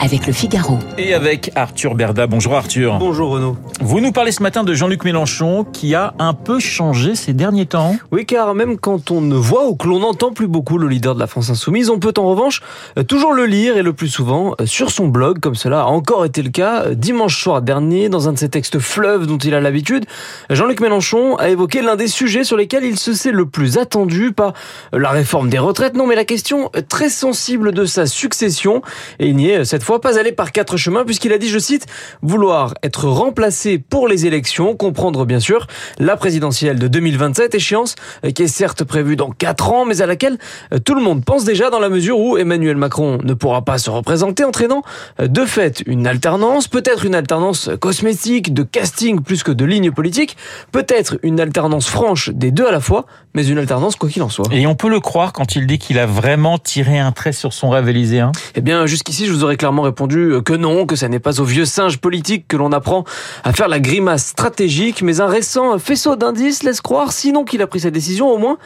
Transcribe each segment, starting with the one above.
avec le Figaro. Et avec Arthur Berda. Bonjour Arthur. Bonjour Renaud. Vous nous parlez ce matin de Jean-Luc Mélenchon qui a un peu changé ces derniers temps. Oui, car même quand on ne voit ou que l'on n'entend plus beaucoup le leader de la France Insoumise, on peut en revanche euh, toujours le lire et le plus souvent euh, sur son blog, comme cela a encore été le cas euh, dimanche soir dernier dans un de ses textes fleuves dont il a l'habitude. Jean-Luc Mélenchon a évoqué l'un des sujets sur lesquels il se sait le plus attendu, pas la réforme des retraites, non, mais la question très sensible de sa succession. Et il n'y est cette fois pas allé par quatre chemins puisqu'il a dit, je cite, vouloir être remplacé pour les élections, comprendre bien sûr la présidentielle de 2027, échéance euh, qui est certes prévue dans quatre ans, mais à laquelle euh, tout le monde pense déjà dans la mesure où Emmanuel Macron ne pourra pas se représenter, entraînant euh, de fait une alternance, peut-être une alternance cosmétique, de casting plus que de ligne politique, peut-être une alternance franche des deux à la fois, mais une alternance quoi qu'il en soit. Et on peut le croire quand il dit qu'il a vraiment tiré un trait sur son rêve élyséen Eh bien, jusqu'ici, je vous aurais clairement répondu que non, que ça n'est pas au vieux singe politique que l'on apprend à faire la grimace stratégique, mais un récent faisceau d'indices laisse croire, sinon qu'il a pris sa décision, au moins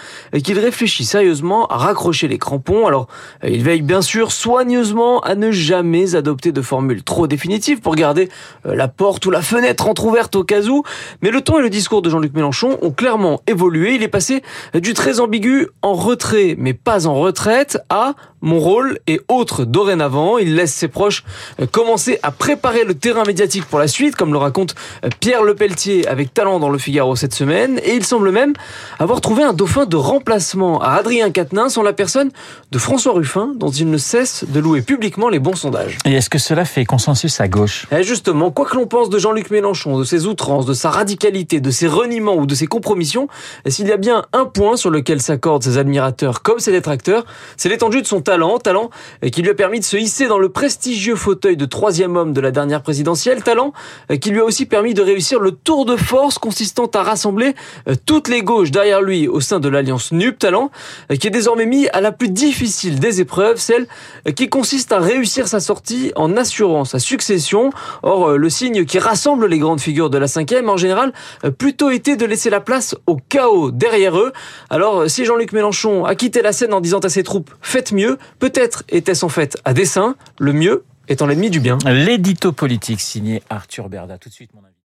qu'il réfléchit sérieusement à raccrocher les crampons. Alors, il veille bien sûr soigneusement à ne jamais adopter de formule trop définitive pour garder euh, la porte ou la fenêtre entr'ouverte au cas où, mais le ton et le discours de Jean-Luc Mélenchon ont clairement évolué. Il est passé du très ambigu en retrait, mais pas en retraite, à mon rôle est autre dorénavant. Il laisse ses proches euh, commencer à préparer le terrain médiatique pour la suite, comme le raconte euh, Pierre Lepelletier avec talent dans le Figaro cette semaine. Et il semble même avoir trouvé un dauphin de remplacement à Adrien Quatennens en la personne de François Ruffin, dont il ne cesse de louer publiquement les bons sondages. Et est-ce que cela fait consensus à gauche? Et Justement, quoi que l'on pense de Jean-Luc Mélenchon, de ses outrances, de sa radicalité, de ses reniements ou de ses compromissions, s'il y a bien un point sur lequel s'accordent ses admirateurs comme ses détracteurs, c'est l'étendue de son talent, talent qui lui a permis de se hisser dans le prestigieux fauteuil de troisième homme de la dernière présidentielle, talent qui lui a aussi permis de réussir le tour de force consistant à rassembler euh, toutes les gauches derrière lui au sein de l'alliance NUP, talent qui est désormais mis à la plus difficile des épreuves, celle qui consiste à réussir sa sortie en assurant sa succession. Or, euh, le signe qui rassemble les grandes figures de la cinquième, en général, euh, plutôt été de laisser la place au chaos derrière eux. Alors, si Jean-Luc Mélenchon a quitté la scène en disant à ses troupes « faites mieux », peut-être était-ce en fait à dessein, le mieux étant l'ennemi du bien. L'édito politique signé Arthur Berda. Tout de suite, mon avis.